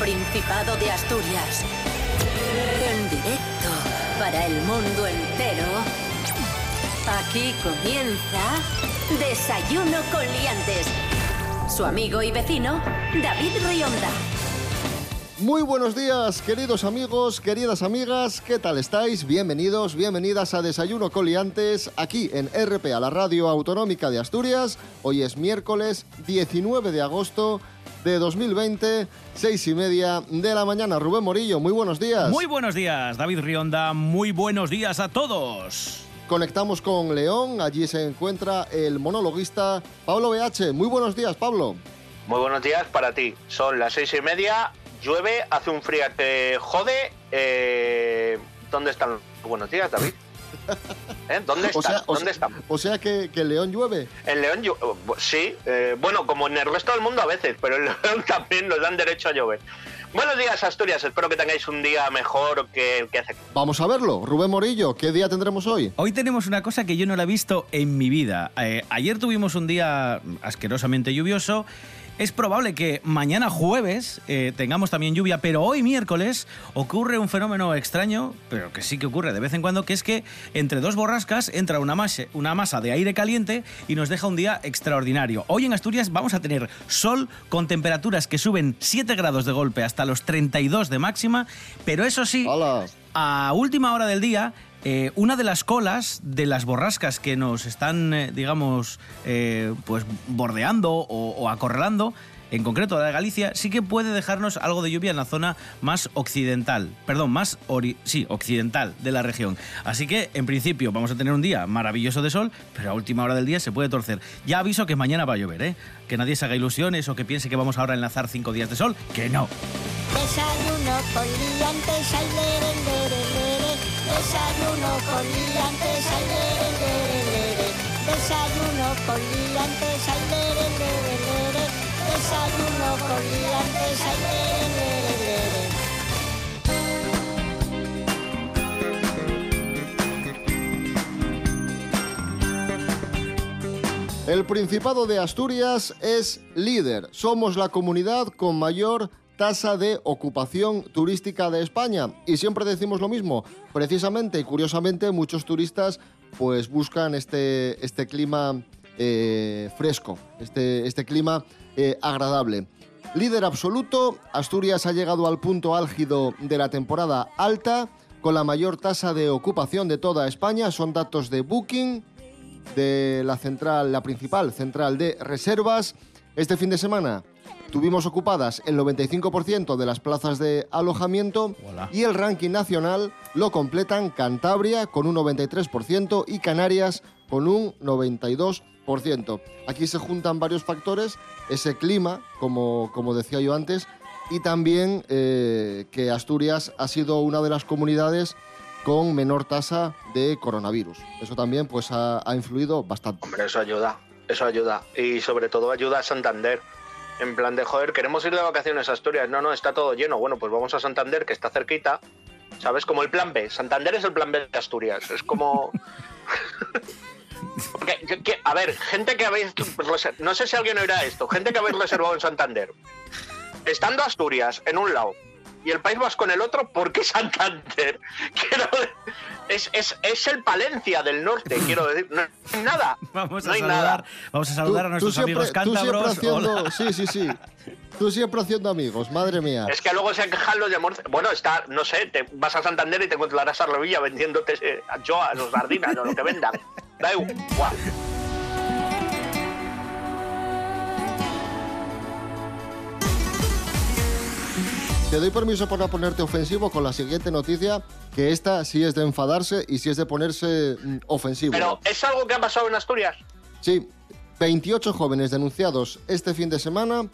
Principado de Asturias. En directo para el mundo entero. Aquí comienza Desayuno con Liantes. Su amigo y vecino, David Rionda. Muy buenos días, queridos amigos, queridas amigas, ¿qué tal estáis? Bienvenidos, bienvenidas a Desayuno Coliantes, aquí en RP, a la Radio Autonómica de Asturias. Hoy es miércoles 19 de agosto de 2020, seis y media de la mañana. Rubén Morillo, muy buenos días. Muy buenos días, David Rionda, muy buenos días a todos. Conectamos con León, allí se encuentra el monologuista Pablo BH. Muy buenos días, Pablo. Muy buenos días para ti. Son las seis y media llueve, hace un frío que jode. Eh, ¿Dónde están los buenos días, David? ¿Eh? ¿Dónde están? O sea, o ¿Dónde sea- están? O sea que, que León llueve. En León, llu- sí, eh, bueno, como en el resto del mundo a veces, pero en León también nos dan derecho a llover. Buenos días, Asturias. Espero que tengáis un día mejor que el que hace. Vamos a verlo. Rubén Morillo, ¿qué día tendremos hoy? Hoy tenemos una cosa que yo no la he visto en mi vida. Eh, ayer tuvimos un día asquerosamente lluvioso. Es probable que mañana jueves eh, tengamos también lluvia, pero hoy miércoles ocurre un fenómeno extraño, pero que sí que ocurre de vez en cuando, que es que entre dos borrascas entra una masa, una masa de aire caliente y nos deja un día extraordinario. Hoy en Asturias vamos a tener sol con temperaturas que suben 7 grados de golpe hasta los 32 de máxima, pero eso sí, Hola. a última hora del día, eh, una de las colas de las borrascas que nos están, eh, digamos, eh, pues bordeando o, acorralando, en concreto la de Galicia, sí que puede dejarnos algo de lluvia en la zona más occidental, perdón, más sí, occidental de la región. Así que, en principio, vamos a tener un día maravilloso de sol, pero a última hora del día se puede torcer. Ya aviso que mañana va a llover, ¿eh? Que nadie se haga ilusiones o que piense que vamos ahora a enlazar cinco días de sol, que no. Desayuno con liantes, ay. Desayuno con liantes, ay. Desayuno con liantes, ay, lere. El Principado de Asturias es líder. Somos la comunidad con mayor tasa de ocupación turística de España. Y siempre decimos lo mismo. Precisamente y curiosamente muchos turistas pues buscan este, este clima eh, fresco, este, este clima eh, agradable. Líder absoluto, Asturias ha llegado al punto álgido de la temporada alta con la mayor tasa de ocupación de toda España. Son datos de Booking, de la central, la principal central de reservas. Este fin de semana tuvimos ocupadas el 95% de las plazas de alojamiento Hola. y el ranking nacional lo completan Cantabria con un 93% y Canarias con un 92%. Aquí se juntan varios factores, ese clima, como, como decía yo antes, y también eh, que Asturias ha sido una de las comunidades con menor tasa de coronavirus. Eso también pues, ha, ha influido bastante. Hombre, eso ayuda, eso ayuda. Y sobre todo ayuda a Santander. En plan de, joder, queremos ir de vacaciones a Asturias. No, no, está todo lleno. Bueno, pues vamos a Santander, que está cerquita. ¿Sabes? Como el plan B. Santander es el plan B de Asturias. Es como... Porque, que- que- a ver, gente que habéis... No sé si alguien oirá esto. Gente que habéis reservado en Santander. Estando Asturias en un lado y el País Vasco en el otro, ¿por qué Santander? Quiero es, es, es el Palencia del norte, quiero decir. No hay nada. Vamos a no hay saludar, nada. vamos a, saludar a nuestros amigos tú siempre cántabros. haciendo, Hola. sí, sí, sí. Tú siempre haciendo amigos, madre mía. Es que luego se quejan los de Murcia. Bueno, está, no sé, te vas a Santander y te encontrarás a Revilla vendiéndote eh, anchoas o sardinas o lo que vendan. Da igual. Te doy permiso para ponerte ofensivo con la siguiente noticia, que esta sí es de enfadarse y sí es de ponerse mm, ofensivo. Pero es algo que ha pasado en Asturias. Sí, 28 jóvenes denunciados este fin de semana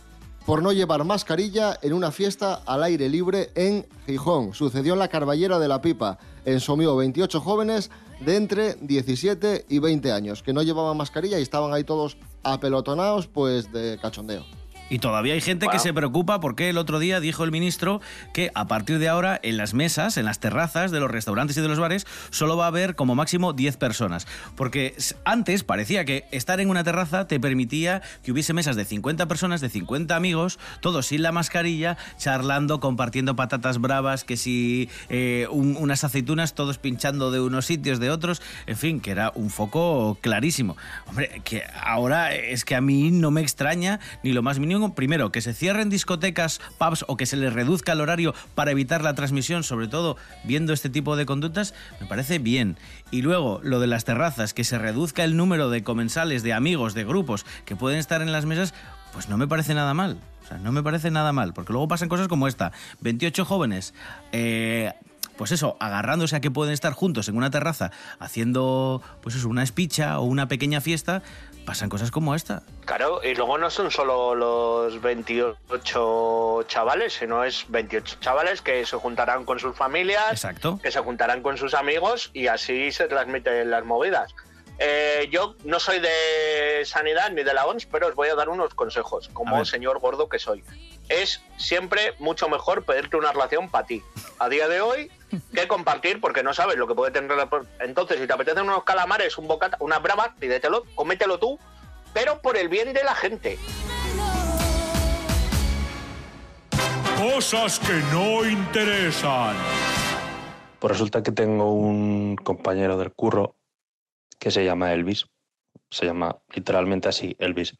por no llevar mascarilla en una fiesta al aire libre en Gijón. Sucedió en la Carballera de la Pipa. En Somió, 28 jóvenes de entre 17 y 20 años que no llevaban mascarilla y estaban ahí todos apelotonados pues de cachondeo. Y todavía hay gente que se preocupa porque el otro día dijo el ministro que a partir de ahora en las mesas, en las terrazas de los restaurantes y de los bares, solo va a haber como máximo 10 personas. Porque antes parecía que estar en una terraza te permitía que hubiese mesas de 50 personas, de 50 amigos, todos sin la mascarilla, charlando, compartiendo patatas bravas, que si eh, un- unas aceitunas, todos pinchando de unos sitios, de otros, en fin, que era un foco clarísimo. Hombre, que ahora es que a mí no me extraña ni lo más mínimo, primero, que se cierren discotecas, pubs o que se les reduzca el horario para evitar la transmisión, sobre todo viendo este tipo de conductas, me parece bien. Y luego, lo de las terrazas, que se reduzca el número de comensales, de amigos, de grupos que pueden estar en las mesas, pues no me parece nada mal. O sea, no me parece nada mal, porque luego pasan cosas como esta. 28 jóvenes, eh, pues eso, agarrándose a que pueden estar juntos en una terraza, haciendo, pues eso, una espicha o una pequeña fiesta, pasan cosas como esta. Claro, y luego no son solo los 28 chavales, sino es 28 chavales que se juntarán con sus familias, Exacto. que se juntarán con sus amigos y así se transmiten las movidas. Eh, yo no soy de sanidad ni de la OMS, pero os voy a dar unos consejos, como señor gordo que soy. Es siempre mucho mejor pedirte una relación para ti, a día de hoy, que compartir, porque no sabes lo que puede tener. la- Entonces, si te apetecen unos calamares, un bocata, una brava, pídetelo, cómetelo tú, pero por el bien de la gente. Cosas que no interesan. Pues resulta que tengo un compañero del curro que se llama Elvis. Se llama literalmente así, Elvis.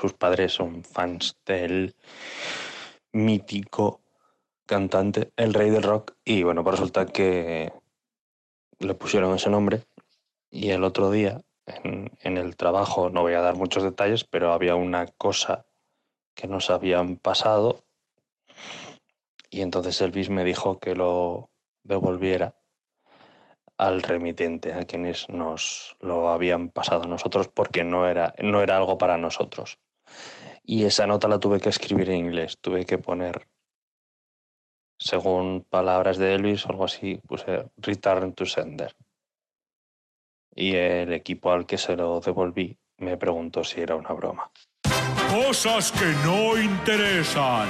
Sus padres son fans del mítico cantante, el rey del rock. Y bueno, pues resulta que le pusieron ese nombre. Y el otro día, en, el trabajo, no voy a dar muchos detalles, pero había una cosa que nos habían pasado. Y entonces Elvis me dijo que lo devolviera al remitente, a quienes nos lo habían pasado nosotros, porque no era, no era algo para nosotros. Y esa nota la tuve que escribir en inglés, tuve que poner, según palabras de Elvis o algo así, puse return to sender. Y el equipo al que se lo devolví me preguntó si era una broma. Cosas que no interesan.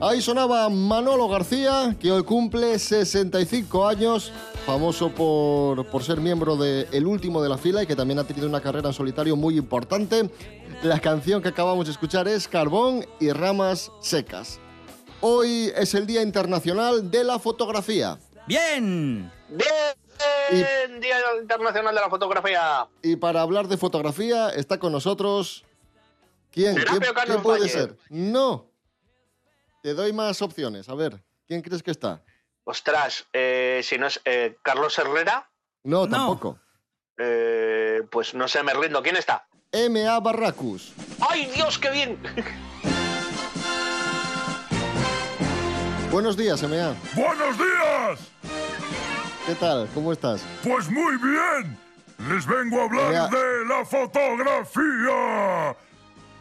Ahí sonaba Manolo García, que hoy cumple 65 años, famoso por, por ser miembro de El Último de la Fila y que también ha tenido una carrera en solitario muy importante. La canción que acabamos de escuchar es Carbón y Ramas Secas. Hoy es el Día Internacional de la Fotografía. ¡Bien! Bien, Día Internacional de la Fotografía. Y para hablar de fotografía está con nosotros... ¿Quién? ¿Quién, quién puede Valle. ser? No. Te doy más opciones. A ver, ¿quién crees que está? Ostras, eh, si no es eh, Carlos Herrera, No, No. tampoco. eh, pues no sé, me rindo. ¿Quién está? M.A. Barracus. ¡Ay, Dios, qué bien! Buenos días, M.A. ¡Buenos días! ¿Qué tal? ¿Cómo estás? Pues muy bien. Les vengo a hablar de la fotografía.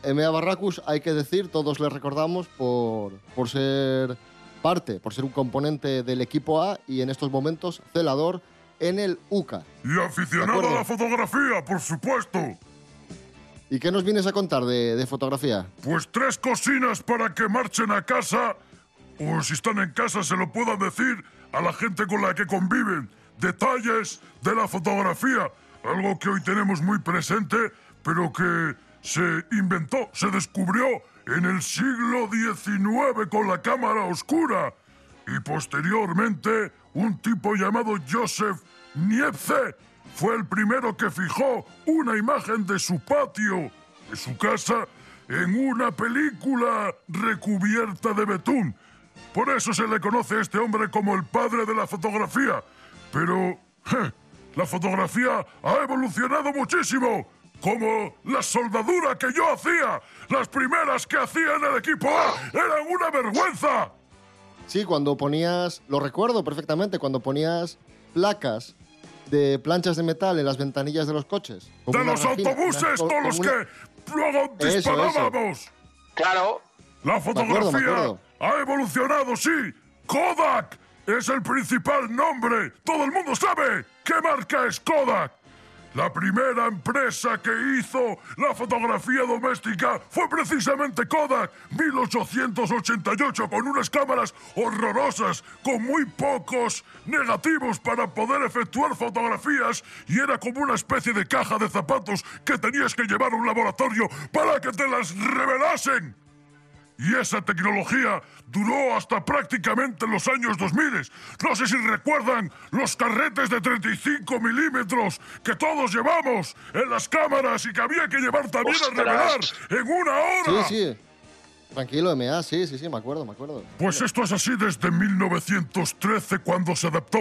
M.A. Barracus, hay que decir, todos le recordamos por, por ser parte, por ser un componente del equipo A y en estos momentos celador en el UCA. Y aficionado a la fotografía, por supuesto. ¿Y qué nos vienes a contar de, de fotografía? Pues tres cocinas para que marchen a casa, o si están en casa se lo puedan decir a la gente con la que conviven. Detalles de la fotografía, algo que hoy tenemos muy presente, pero que se inventó, se descubrió en el siglo XIX con la cámara oscura. Y posteriormente, un tipo llamado Joseph Niepce fue el primero que fijó una imagen de su patio, de su casa, en una película recubierta de betún. Por eso se le conoce a este hombre como el padre de la fotografía. Pero je, la fotografía ha evolucionado muchísimo. Como la soldadura que yo hacía. Las primeras que hacía en el equipo A eran una vergüenza. Sí, cuando ponías, lo recuerdo perfectamente, cuando ponías placas de planchas de metal en las ventanillas de los coches. De los autobuses una- con los una- que luego Eso, disparábamos. Claro, La acuerdo, fotografía me acuerdo. ha evolucionado, sí. Kodak es el principal nombre. Todo el mundo sabe qué marca es Kodak. La primera empresa que hizo la fotografía doméstica fue precisamente Kodak, 1888, con unas cámaras horrorosas, con muy pocos negativos para poder efectuar fotografías y era como una especie de caja de zapatos que tenías que llevar a un laboratorio para que te las revelasen. Y esa tecnología duró hasta prácticamente los años 2000. No sé si recuerdan los carretes de 35 milímetros que todos llevamos en las cámaras y que había que llevar también Ostras. a revelar en una hora. Sí, sí. Tranquilo, M.A., sí, sí, sí, me acuerdo, me acuerdo. Pues esto es así desde 1913 cuando se adaptó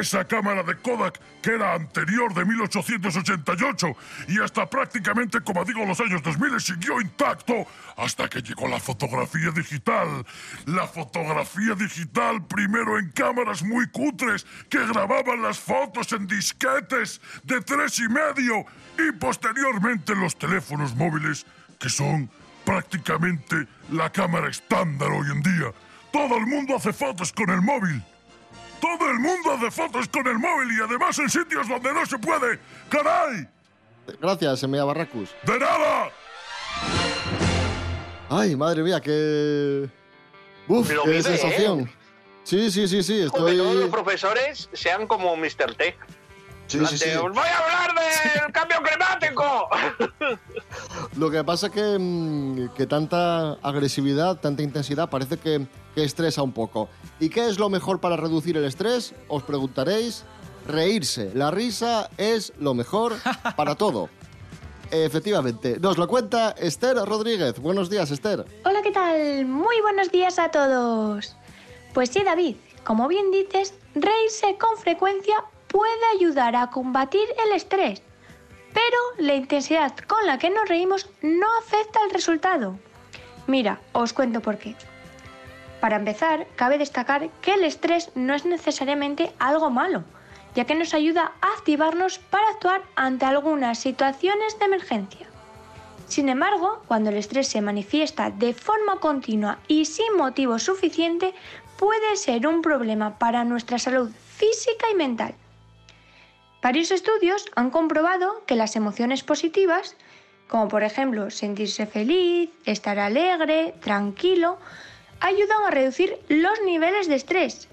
esa cámara de Kodak que era anterior de 1888 y hasta prácticamente, como digo, los años 2000 siguió intacto hasta que llegó la fotografía digital. La fotografía digital primero en cámaras muy cutres que grababan las fotos en disquetes de tres y medio y posteriormente los teléfonos móviles que son prácticamente la cámara estándar hoy en día. Todo el mundo hace fotos con el móvil. Todo el mundo hace fotos con el móvil y además en sitios donde no se puede. ¡Caray! Gracias, M.A. Barracus. ¡De nada! Ay, madre mía, qué... Uf, Lo qué vive, ¿eh? sensación. Sí, sí, sí, sí, que todos los estoy... profesores sean como Mr. T. Sí, sí, sí. Os voy a hablar del cambio climático. Lo que pasa que, mm, que tanta agresividad, tanta intensidad, parece que, que estresa un poco. ¿Y qué es lo mejor para reducir el estrés? Os preguntaréis. Reírse. La risa es lo mejor para todo. Efectivamente. Nos lo cuenta Esther Rodríguez. Buenos días, Esther. Hola, ¿qué tal? Muy buenos días a todos. Pues sí, David, como bien dices, reírse con frecuencia puede ayudar a combatir el estrés, pero la intensidad con la que nos reímos no afecta al resultado. Mira, os cuento por qué. Para empezar, cabe destacar que el estrés no es necesariamente algo malo, ya que nos ayuda a activarnos para actuar ante algunas situaciones de emergencia. Sin embargo, cuando el estrés se manifiesta de forma continua y sin motivo suficiente, puede ser un problema para nuestra salud física y mental. Varios estudios han comprobado que las emociones positivas, como por ejemplo sentirse feliz, estar alegre, tranquilo, ayudan a reducir los niveles de estrés.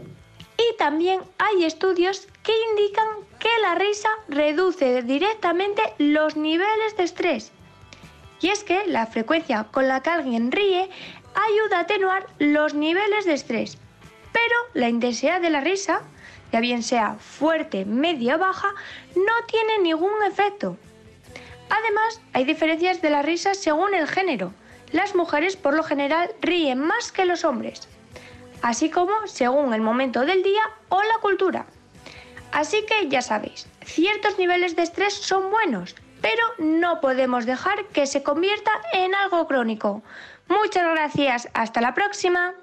Y también hay estudios que indican que la risa reduce directamente los niveles de estrés. Y es que la frecuencia con la que alguien ríe ayuda a atenuar los niveles de estrés. Pero la intensidad de la risa, ya bien sea fuerte, media o baja, no tiene ningún efecto. Además, hay diferencias de la risa según el género. Las mujeres por lo general ríen más que los hombres. así como según el momento del día o la cultura. Así que ya sabéis, ciertos niveles de estrés son buenos, pero no podemos dejar que se convierta en algo crónico. Muchas gracias, hasta la próxima.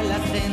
Marcha la gente,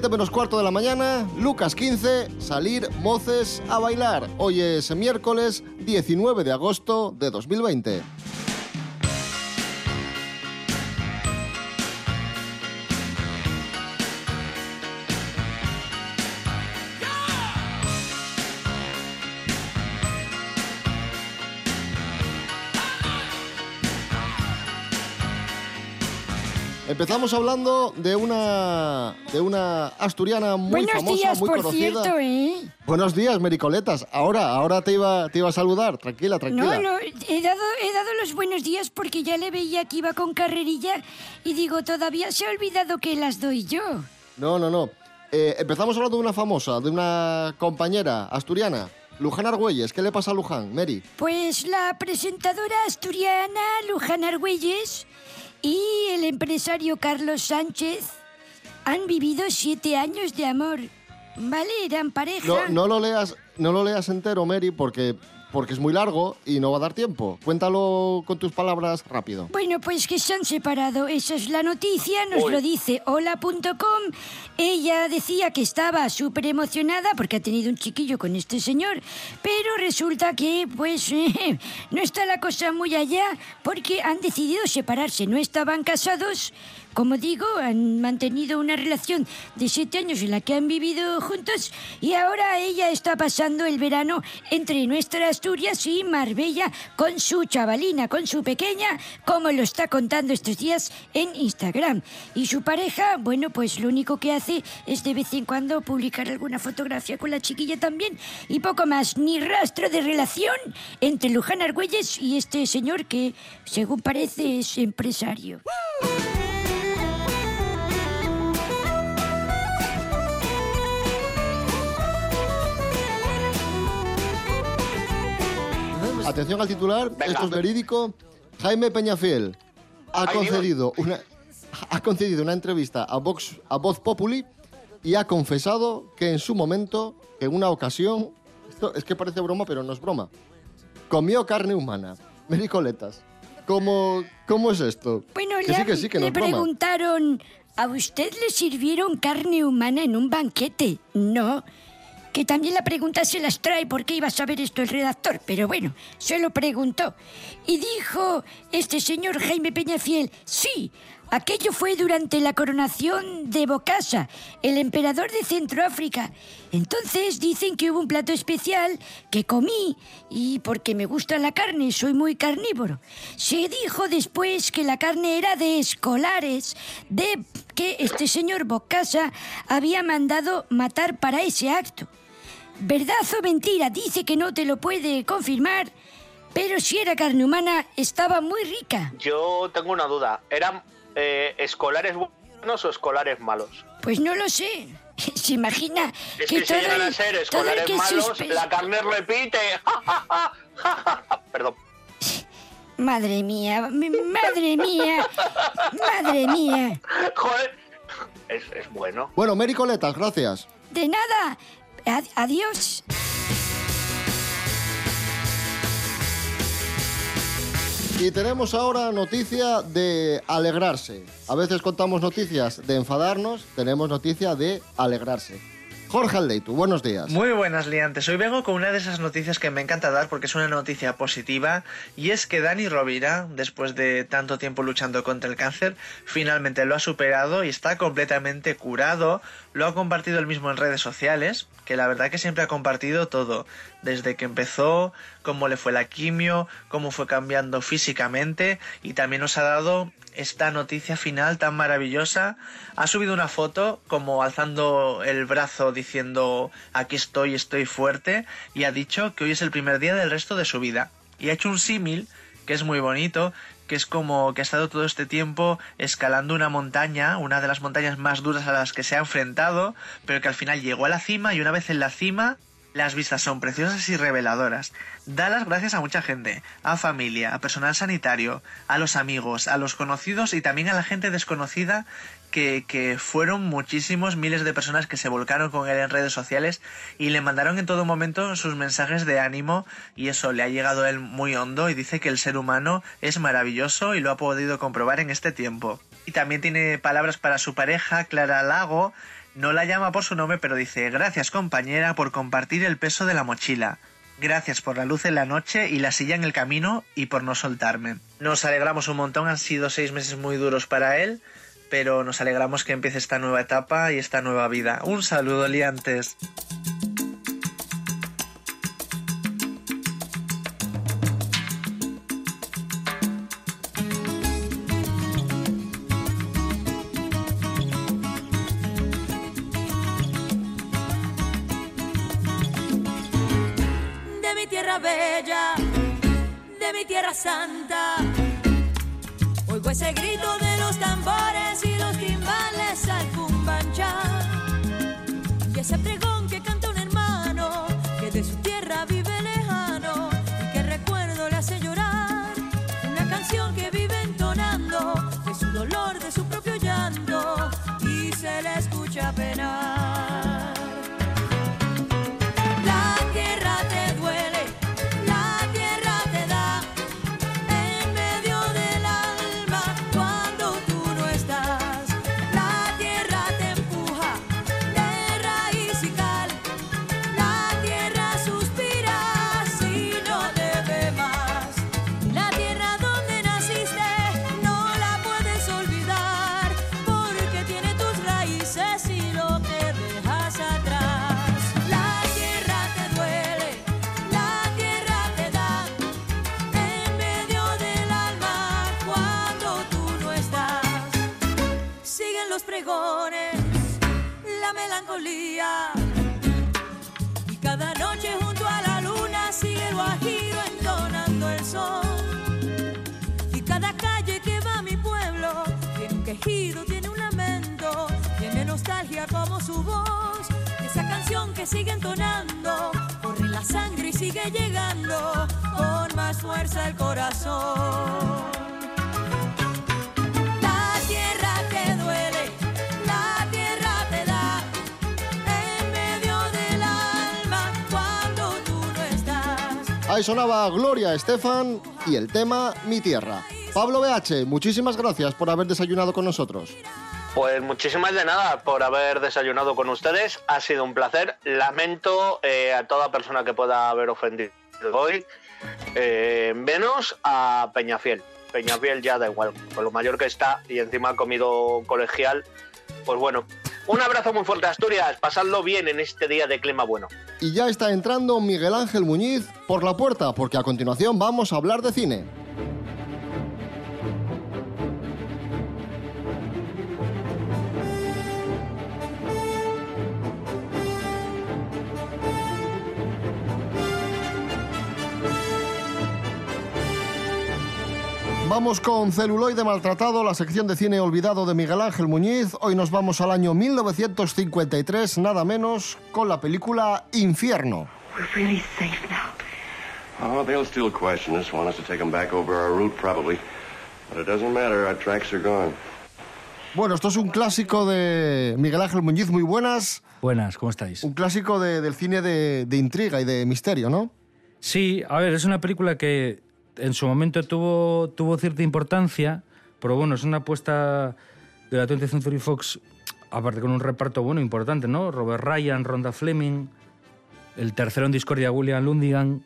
7 menos cuarto de la mañana, Lucas 15, salir moces a bailar. Hoy es miércoles 19 de agosto de 2020. Empezamos hablando de una de una asturiana muy Buenos famosa, días, muy por conocida. cierto, ¿eh? Buenos días, Mericoletas. Ahora, ahora te iba, te iba a saludar. Tranquila, tranquila. No, no, he dado, he dado los buenos días porque ya le veía que iba con carrerilla y digo, todavía se ha olvidado que las doy yo. No, no, no. Eh, empezamos hablando de una famosa, de una compañera asturiana, Luján Argüelles. ¿Qué le pasa a Luján, Mary? Pues la presentadora asturiana Luján Argüelles y el empresario Carlos Sánchez han vivido siete años de amor. ¿Vale? Eran pareja. No, no lo leas, no lo leas entero, Mary, porque, porque es muy largo y no va a dar tiempo. Cuéntalo con tus palabras rápido. Bueno, pues que se han separado. Esa es la noticia, nos Uy. lo dice hola.com. Ella decía que estaba súper emocionada porque ha tenido un chiquillo con este señor, pero resulta que, pues, no está la cosa muy allá porque han decidido separarse. No estaban casados. Como digo, han mantenido una relación de siete años en la que han vivido juntos y ahora ella está pasando el verano entre nuestra Asturias y Marbella con su chavalina, con su pequeña, como lo está contando estos días en Instagram. Y su pareja, bueno, pues lo único que hace es de vez en cuando publicar alguna fotografía con la chiquilla también y poco más, ni rastro de relación entre Luján Argüelles y este señor que, según parece, es empresario. Atención al titular, Venga. esto es verídico. Jaime Peñafiel ha concedido una ha concedido una entrevista a Vox a Voz Populi y ha confesado que en su momento, en una ocasión, esto es que parece broma, pero no es broma, comió carne humana. Mericoletas. ¿Cómo, ¿Cómo es esto? Bueno, que le, sí, que sí, que no le es broma. preguntaron, ¿a usted le sirvieron carne humana en un banquete? No. Que también la pregunta se las trae porque iba a saber esto el redactor, pero bueno, se lo preguntó. Y dijo este señor Jaime Peñafiel, sí, Aquello fue durante la coronación de Bokassa, el emperador de Centroáfrica. Entonces dicen que hubo un plato especial que comí y porque me gusta la carne, soy muy carnívoro. Se dijo después que la carne era de escolares, de que este señor Bokassa había mandado matar para ese acto. ¿Verdad o mentira? Dice que no te lo puede confirmar, pero si era carne humana estaba muy rica. Yo tengo una duda. ¿Eran eh, escolares buenos o escolares malos? Pues no lo sé. Se imagina Es que que si todo llegan a el- ser todo el escolares que malos, suspe- la carne repite. Perdón. Madre mía, madre mía, madre mía. Joder. Es, es bueno. Bueno, Mary Coletas, gracias. De nada. Ad- adiós. Y tenemos ahora noticia de alegrarse. A veces contamos noticias de enfadarnos, tenemos noticia de alegrarse. Jorge Aldeitu, buenos días. Muy buenas liantes. Hoy vengo con una de esas noticias que me encanta dar porque es una noticia positiva y es que Dani Rovira, después de tanto tiempo luchando contra el cáncer, finalmente lo ha superado y está completamente curado. Lo ha compartido él mismo en redes sociales, que la verdad que siempre ha compartido todo, desde que empezó, cómo le fue la quimio, cómo fue cambiando físicamente y también nos ha dado esta noticia final tan maravillosa. Ha subido una foto como alzando el brazo diciendo aquí estoy, estoy fuerte y ha dicho que hoy es el primer día del resto de su vida. Y ha hecho un símil que es muy bonito, que es como que ha estado todo este tiempo escalando una montaña, una de las montañas más duras a las que se ha enfrentado, pero que al final llegó a la cima y una vez en la cima las vistas son preciosas y reveladoras. Da las gracias a mucha gente, a familia, a personal sanitario, a los amigos, a los conocidos y también a la gente desconocida que, que fueron muchísimos miles de personas que se volcaron con él en redes sociales y le mandaron en todo momento sus mensajes de ánimo y eso le ha llegado a él muy hondo y dice que el ser humano es maravilloso y lo ha podido comprobar en este tiempo. Y también tiene palabras para su pareja, Clara Lago, no la llama por su nombre, pero dice gracias compañera por compartir el peso de la mochila. Gracias por la luz en la noche y la silla en el camino y por no soltarme. Nos alegramos un montón, han sido seis meses muy duros para él, pero nos alegramos que empiece esta nueva etapa y esta nueva vida. Un saludo, liantes. Bella, de mi tierra santa. Oigo ese grito de los tambores y los timbales al cumbancha. Y ese pregón que sigue entonando, corre la sangre y sigue llegando con más fuerza el corazón. Ahí sonaba Gloria Estefan y el tema Mi Tierra. Pablo BH, muchísimas gracias por haber desayunado con nosotros. Pues muchísimas de nada por haber desayunado con ustedes. Ha sido un placer. Lamento eh, a toda persona que pueda haber ofendido hoy. Eh, menos a Peñafiel. Peñafiel ya da igual, con lo mayor que está y encima ha comido colegial. Pues bueno, un abrazo muy fuerte a Asturias, pasadlo bien en este día de clima bueno. Y ya está entrando Miguel Ángel Muñiz por la puerta, porque a continuación vamos a hablar de cine. Vamos con Celuloide Maltratado, la sección de cine olvidado de Miguel Ángel Muñiz. Hoy nos vamos al año 1953, nada menos, con la película Infierno. We're really safe now. Oh, they'll still question us, want us to take them back over our route, probably. But it doesn't matter, our tracks are gone. Bueno, esto es un clásico de Miguel Ángel Muñiz, muy buenas. Buenas, ¿cómo estáis? Un clásico de- del cine de, de intriga y de misterio, ¿no? Sí, a ver, es una película que en su momento tuvo, cierta importancia, pero bueno, es una apuesta de la 20th Century Fox, aparte con un reparto bueno, importante, ¿no? Robert Ryan, Rhonda Fleming, el tercero en discordia, William Lundigan.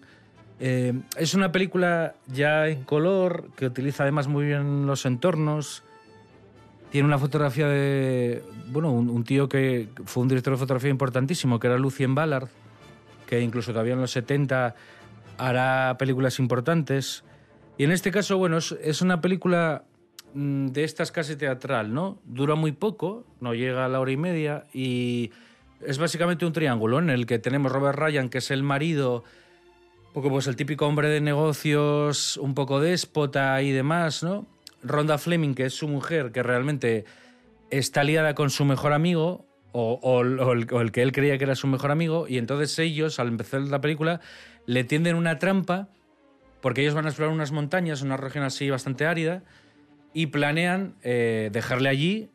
Eh, es una película ya en color, que utiliza además muy bien los entornos. Tiene una fotografía de, bueno, un, un tío que fue un director de fotografía importantísimo, que era Lucien Ballard, que incluso todavía en los 70 hará películas importantes. Y en este caso, bueno, es, una película mm, de estas casi teatral, ¿no? Dura muy poco, no llega a la hora y media y es básicamente un triángulo en el que tenemos Robert Ryan, que es el marido, poco pues el típico hombre de negocios, un poco déspota y demás, ¿no? Rhonda Fleming, que es su mujer, que realmente está liada con su mejor amigo, o, o- o el, o el que él creía que era su mejor amigo, y entonces ellos, al empezar la película, le tienden una trampa, porque ellos van a explorar unas montañas, una región así bastante árida, y planean eh, dejarle allí.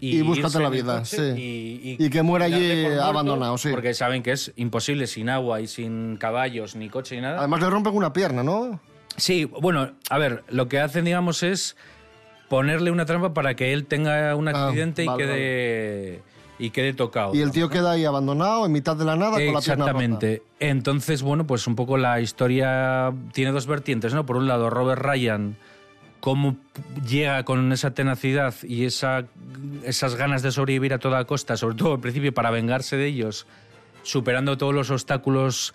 Y búscate irse la vida, sí. Y, Y que muera allí muerto, abandonado, sí. Porque saben que es imposible sin agua y sin caballos, ni coche, ni nada. Además le rompen una pierna, ¿no? Sí, bueno, a ver, lo que hacen, digamos, es ponerle una trampa para que él tenga un accidente y Ah, vale, quede y quede tocado. Y el tío queda ahí abandonado en mitad de la nada con la pierna. Exactamente. Entonces, bueno, pues un poco la historia tiene dos vertientes, ¿no? Por un lado, Robert Ryan, cómo llega con esa tenacidad y esa, esas ganas de sobrevivir a toda costa, sobre todo al principio para vengarse de ellos, superando todos los obstáculos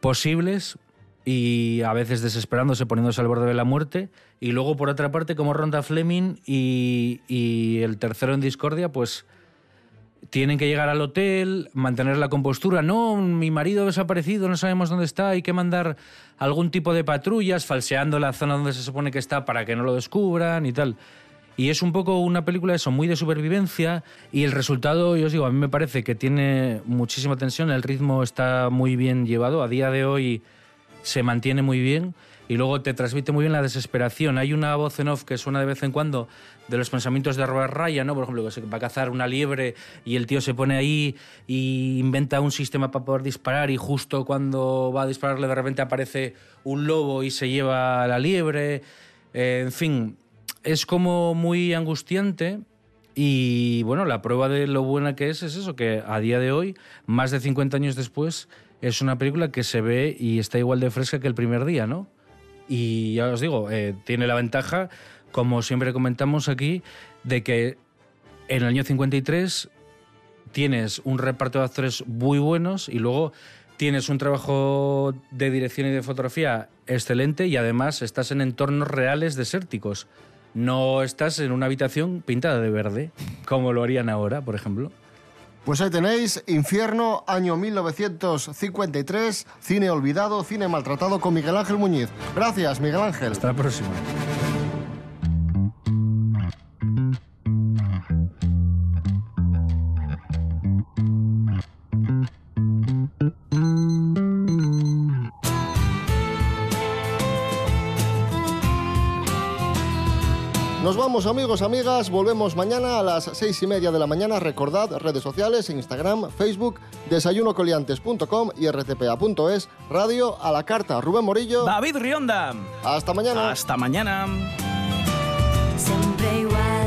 posibles y a veces desesperándose, poniéndose al borde de la muerte. Y luego, por otra parte, como Ronda Fleming y, y el tercero en discordia, pues tienen que llegar al hotel, mantener la compostura. No, mi marido desaparecido, no sabemos dónde está, hay que mandar algún tipo de patrullas, falseando la zona donde se supone que está para que no lo descubran y tal. Y es un poco una película eso, muy de supervivencia y el resultado, yo os digo, a mí me parece que tiene muchísima tensión, el ritmo está muy bien llevado, a día de hoy se mantiene muy bien y luego te transmite muy bien la desesperación. Hay una voz en off que suena de vez en cuando de los pensamientos de Robert Ryan, ¿no? Por ejemplo, que se va a cazar una liebre y el tío se pone ahí y inventa un sistema para poder disparar y justo cuando va a dispararle de repente aparece un lobo y se lleva a la liebre. Eh, en fin, es como muy angustiante y bueno, la prueba de lo buena que es es eso, que a día de hoy, más de 50 años después, es una película que se ve y está igual de fresca que el primer día, ¿no? Y ya os digo, eh, tiene la ventaja, como siempre comentamos aquí, de que en el año 53 tienes un reparto de actores muy buenos y luego tienes un trabajo de dirección y de fotografía excelente y además estás en entornos reales desérticos. No estás en una habitación pintada de verde, como lo harían ahora, por ejemplo. Pues ahí tenéis, Infierno, año 1953, cine olvidado, cine maltratado con Miguel Ángel Muñiz. Gracias, Miguel Ángel. Hasta la próxima. Nos vamos amigos, amigas, volvemos mañana a las seis y media de la mañana. Recordad redes sociales, Instagram, Facebook, desayunocoliantes.com y rtpa.es, radio a la carta. Rubén Morillo. David Rionda. Hasta mañana. Hasta mañana. Siempre igual.